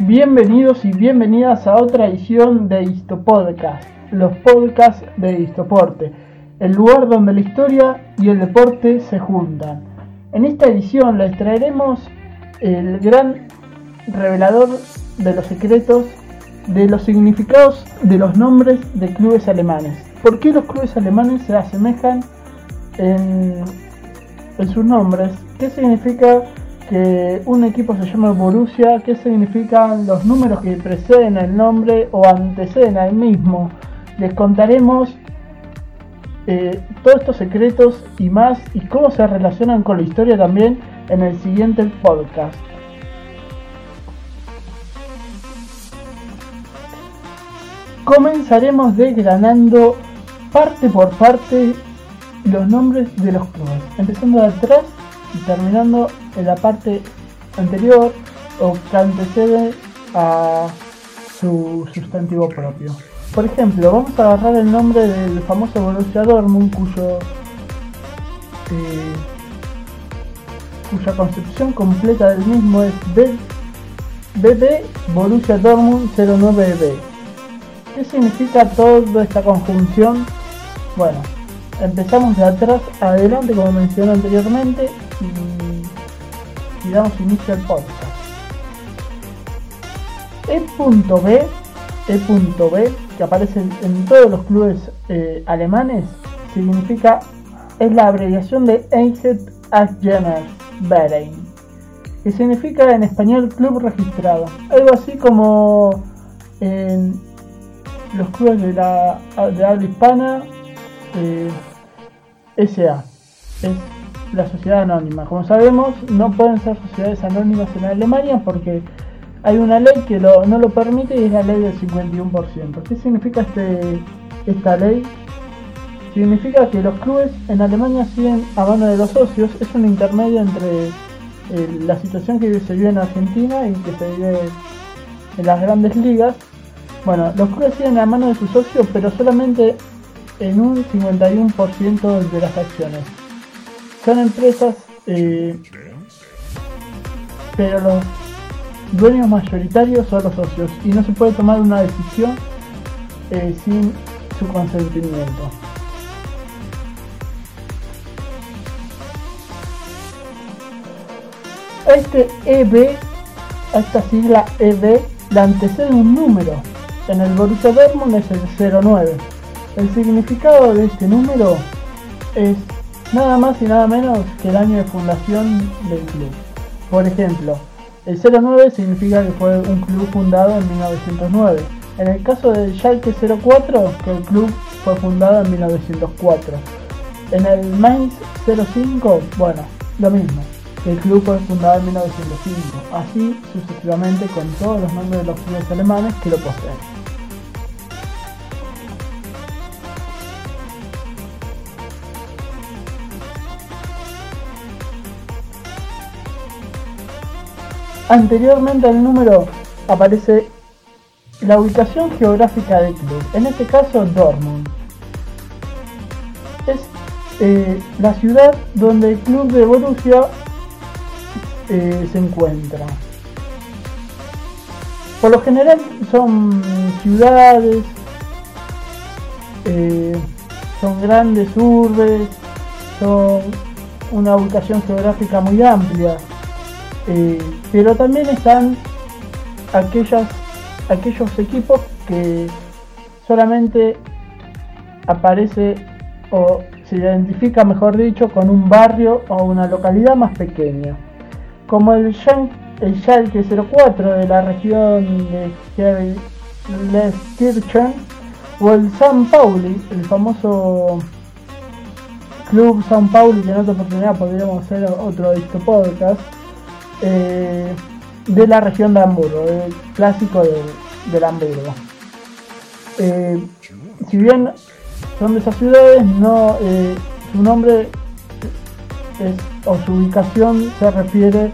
Bienvenidos y bienvenidas a otra edición de Histopodcast, los podcasts de Histoporte, el lugar donde la historia y el deporte se juntan. En esta edición les traeremos el gran revelador de los secretos de los significados de los nombres de clubes alemanes. ¿Por qué los clubes alemanes se asemejan en, en sus nombres? ¿Qué significa que un equipo se llama Borussia, qué significan los números que preceden el nombre o anteceden al mismo. Les contaremos eh, todos estos secretos y más y cómo se relacionan con la historia también en el siguiente podcast. Comenzaremos desgranando parte por parte los nombres de los clubes, empezando de atrás y terminando en la parte anterior o que antecede a su sustantivo propio. Por ejemplo, vamos a agarrar el nombre del famoso Borussia Dortmund cuyo eh, cuya concepción completa del mismo es BB Borussia Dortmund 09B. ¿Qué significa toda esta conjunción? Bueno, empezamos de atrás adelante como mencioné anteriormente y, damos inicio al podcast. E.B, E.B, que aparece en todos los clubes eh, alemanes, significa, es la abreviación de Einheit Asgener Verein, que significa en español club registrado. Algo así como en los clubes de la de habla hispana, eh, SA. Es la sociedad anónima. Como sabemos, no pueden ser sociedades anónimas en Alemania porque hay una ley que no lo permite y es la ley del 51%. ¿Qué significa este, esta ley? Significa que los clubes en Alemania siguen a mano de los socios, es un intermedio entre eh, la situación que se vive en Argentina y que se vive en las grandes ligas. Bueno, los clubes siguen a mano de sus socios, pero solamente en un 51% de las acciones son empresas, eh, pero los dueños mayoritarios son los socios y no se puede tomar una decisión eh, sin su consentimiento. Este EB, esta sigla EB, la antecede un número. En el Borussia Dortmund es el 09. El significado de este número es nada más y nada menos que el año de fundación del club. Por ejemplo, el 09 significa que fue un club fundado en 1909. En el caso del Schalke 04, que el club fue fundado en 1904. En el Mainz 05, bueno, lo mismo. El club fue fundado en 1905. Así sucesivamente con todos los nombres de los clubes alemanes que lo poseen. Anteriormente al número aparece la ubicación geográfica del club, en este caso Dortmund. Es eh, la ciudad donde el club de Borussia eh, se encuentra. Por lo general son ciudades, eh, son grandes urbes, son una ubicación geográfica muy amplia. Eh, pero también están aquellas, aquellos equipos que solamente aparece o se identifica, mejor dicho, con un barrio o una localidad más pequeña, como el, el Schalke 04 de la región de Gelsenkirchen o el San Pauli, el famoso Club San Pauli, que en otra oportunidad podríamos hacer otro de este podcast eh, de la región de Hamburgo, el clásico del, Hamburgo. Eh, si bien son de esas ciudades, no eh, su nombre o su ubicación se refiere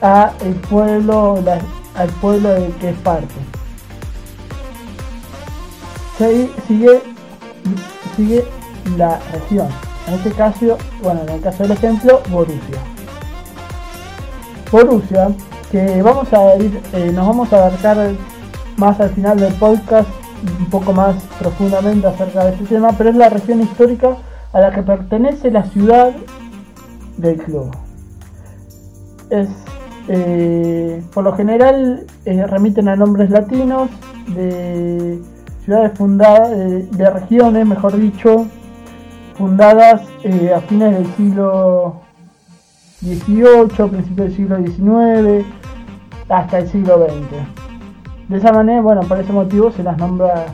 a el pueblo, al pueblo del que es parte. sigue, sigue la región. En este caso, bueno, en el caso del ejemplo, Borussia. Borussia que vamos a ir, eh, nos vamos a abarcar más al final del podcast un poco más profundamente acerca de este tema, pero es la región histórica a la que pertenece la ciudad del club. Es, eh, por lo general eh, remiten a nombres latinos de ciudades fundadas, de regiones, mejor dicho, fundadas a fines del siglo XVIII, principios del siglo XIX, hasta el siglo XX. De esa manera, bueno, por ese motivo se las nombra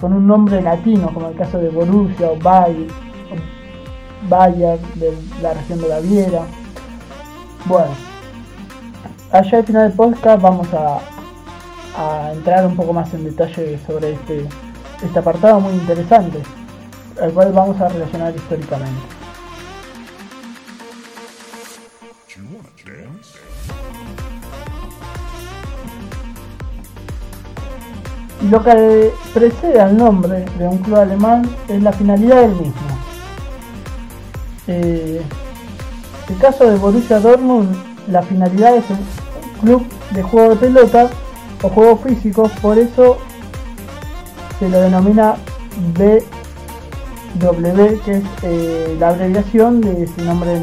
con un nombre latino, como el caso de Borussia o Bayer, Bayer de la región de Baviera. Bueno, allá al final del podcast vamos a, a entrar un poco más en detalle sobre este, este apartado muy interesante, al cual vamos a relacionar históricamente. Lo que precede al nombre de un club alemán es la finalidad del mismo. Eh, el caso de Borussia Dortmund, la finalidad es un club de juego de pelota o juegos físicos, por eso se lo denomina BW, que es eh, la abreviación de su nombre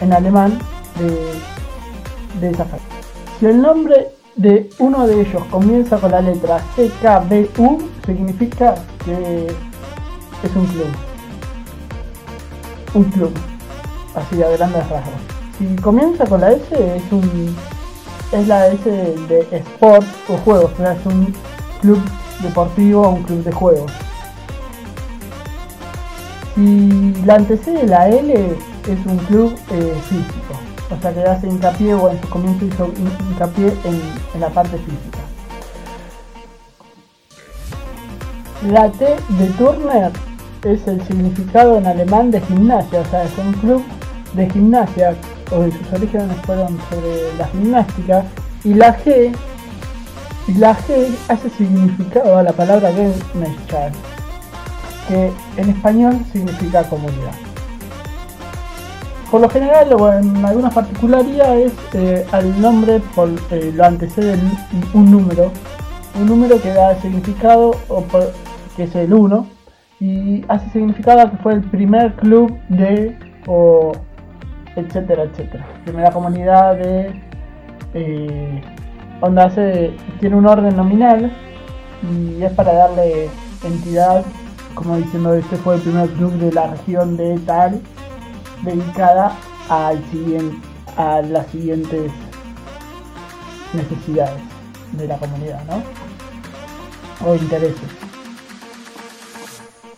en, alemán de, esa facción. Si el nombre de uno de ellos comienza con la letra CKBU, significa que es un club. Un club. Así a grandes rasgos. Si comienza con la S, es un. es la S de, sport o juegos, o sea, es un club deportivo o un club de juegos. Si la antecede la L, es un club eh, físico o sea que hace hincapié o en su comienzo hizo hincapié en, la parte física. La T de Turner es el significado en alemán de gimnasia, o sea, es un club de gimnasia, o de sus orígenes fueron sobre la gimnástica, y la G, la G hace significado a la palabra Gemeinschaft, que en español significa comunidad. Por lo general, o en algunas particularidades, eh, al nombre eh, lo antecede un número, un número que da significado, que es el 1, y hace significado que fue el primer club de, o etcétera, etcétera. Primera comunidad de, eh, onda hace, tiene un orden nominal y es para darle entidad, como diciendo, este fue el primer club de la región de tal dedicada al siguiente, a las siguientes necesidades de la comunidad, ¿no? O intereses.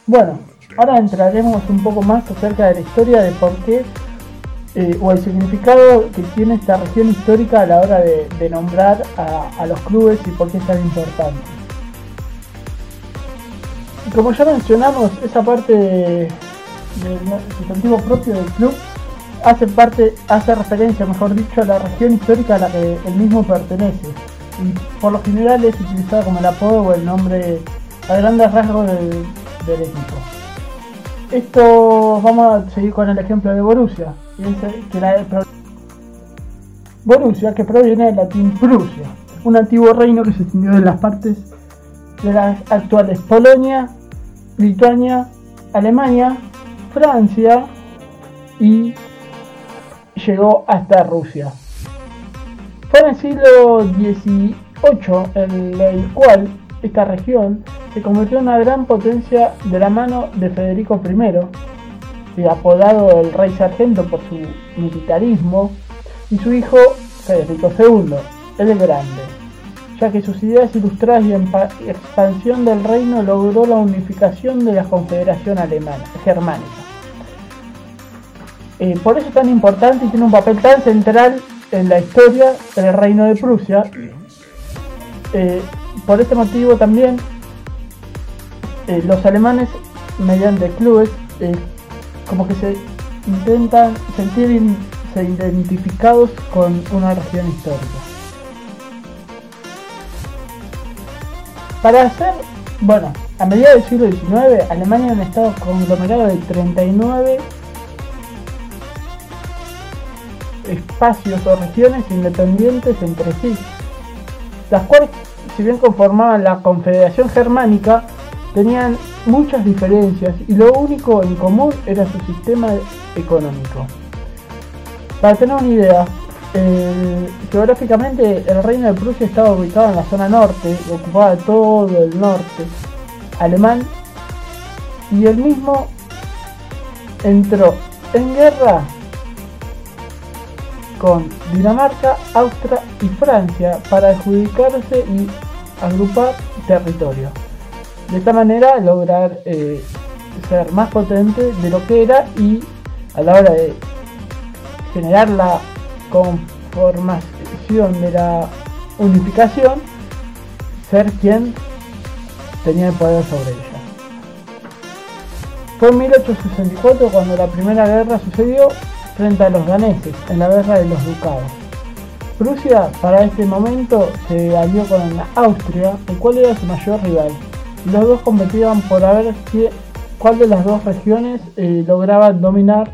Bueno, ahora entraremos un poco más acerca de la historia de por qué eh, o el significado que tiene esta región histórica a la hora de, nombrar a, los clubes y por qué es tan importante. Como ya mencionamos, esa parte sustantivo propio del club hace parte, hace referencia, mejor dicho, a la región histórica a la que el mismo pertenece. Y por lo general es utilizado como el apodo o el nombre a grandes rasgos del, equipo. Esto vamos a seguir con el ejemplo de Borussia, que Borussia, que proviene del latín Prusia, un antiguo reino que se extendió en las partes de las actuales Polonia, Lituania, Alemania, Francia y llegó hasta Rusia. Fue en el siglo XVIII en el cual esta región se convirtió en una gran potencia de la mano de Federico I, apodado el Rey Sargento por su militarismo, y su hijo Federico II, el Grande, ya que sus ideas ilustradas y expansión del reino logró la unificación de la Confederación Alemana, Germánica. Eh, por eso es tan importante y tiene un papel tan central en la historia del reino de Prusia. Eh, por este motivo también eh, los alemanes mediante clubes como que se intentan sentir identificados con una región histórica. Para hacer, bueno, a mediados del siglo XIX, Alemania era un estado conglomerado de 39 espacios o regiones independientes entre sí, las cuales, si bien conformaban la Confederación Germánica, tenían muchas diferencias y lo único en común era su sistema económico. Para tener una idea, geográficamente el reino de Prusia estaba ubicado en la zona norte, ocupaba todo el norte alemán y el mismo entró en guerra con Dinamarca, Austria y Francia para adjudicarse y agrupar territorio. De esta manera lograr eh, ser más potente de lo que era y a la hora de generar la conformación de la unificación, ser quien tenía el poder sobre ella. Fue en 1864 cuando la primera guerra sucedió frente a los daneses en la guerra de los ducados. Prusia para este momento se alió con Austria, el cual era su mayor rival. Los dos competían por ver cuál de las dos regiones eh, lograba dominar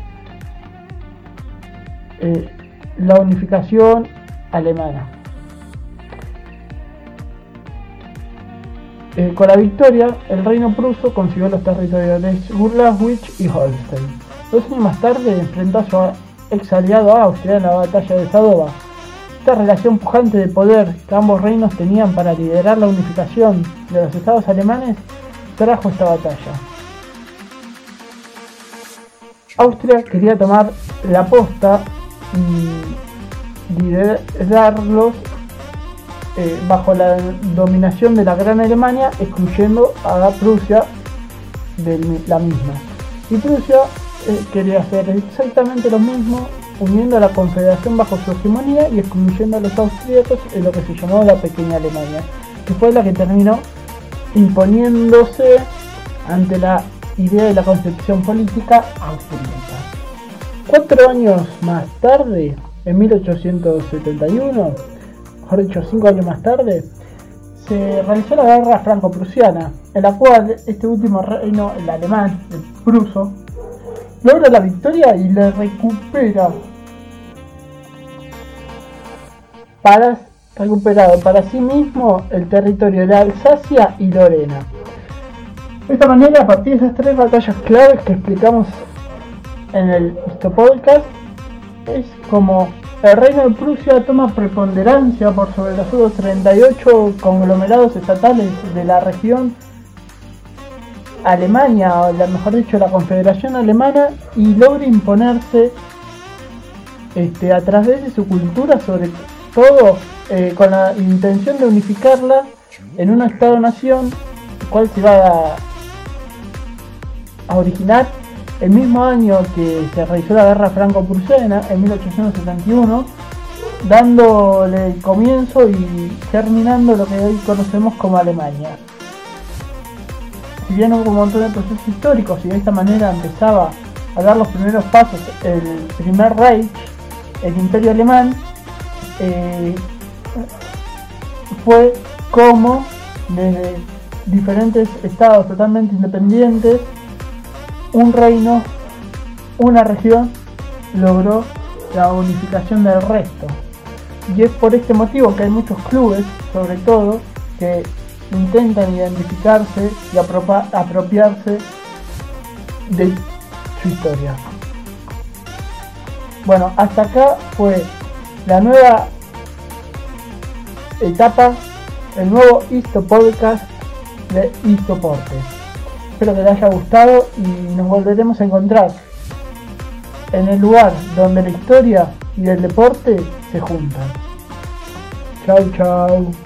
eh, la unificación alemana. Eh, con la victoria, el reino pruso consiguió los territorios de Schleswig y Holstein. Dos años más tarde enfrentó a su ex aliado Austria en la batalla de Sadova. Esta relación pujante de poder que ambos reinos tenían para liderar la unificación de los estados alemanes trajo esta batalla. Austria quería tomar la posta y liderarlos eh, bajo la dominación de la Gran Alemania, excluyendo a Prusia de la misma. Y Prusia eh, quería hacer exactamente lo mismo, uniendo a la Confederación bajo su hegemonía y excluyendo a los austríacos en lo que se llamó la Pequeña Alemania, que fue la que terminó imponiéndose ante la idea de la concepción política austríaca. Cuatro años más tarde, en 1871, mejor dicho, cinco años más tarde, se realizó la guerra franco-prusiana, en la cual este último reino, el alemán, el pruso, logra la victoria y le recupera para recuperado para sí mismo el territorio de Alsacia y Lorena. De esta manera, a partir de esas tres batallas claves que explicamos en el podcast, es como el reino de Prusia toma preponderancia por sobre los otros 38 conglomerados estatales de la región Alemania, o mejor dicho, la Confederación Alemana, y logra imponerse este, a través de su cultura, sobre todo eh, con la intención de unificarla en un Estado-nación, cual se va a, originar el mismo año que se realizó la guerra franco-prusiana, en 1871, dándole comienzo y terminando lo que hoy conocemos como Alemania hubo un montón de procesos históricos y de esta manera empezaba a dar los primeros pasos el primer Reich, el imperio alemán, eh, fue como desde diferentes estados totalmente independientes, un reino, una región, logró la unificación del resto. Y es por este motivo que hay muchos clubes, sobre todo, que intentan identificarse y apropiarse de su historia. Bueno, hasta acá fue la nueva etapa, el nuevo Isto Podcast de Istoporte. Espero que les haya gustado y nos volveremos a encontrar en el lugar donde la historia y el deporte se juntan. Chau chau.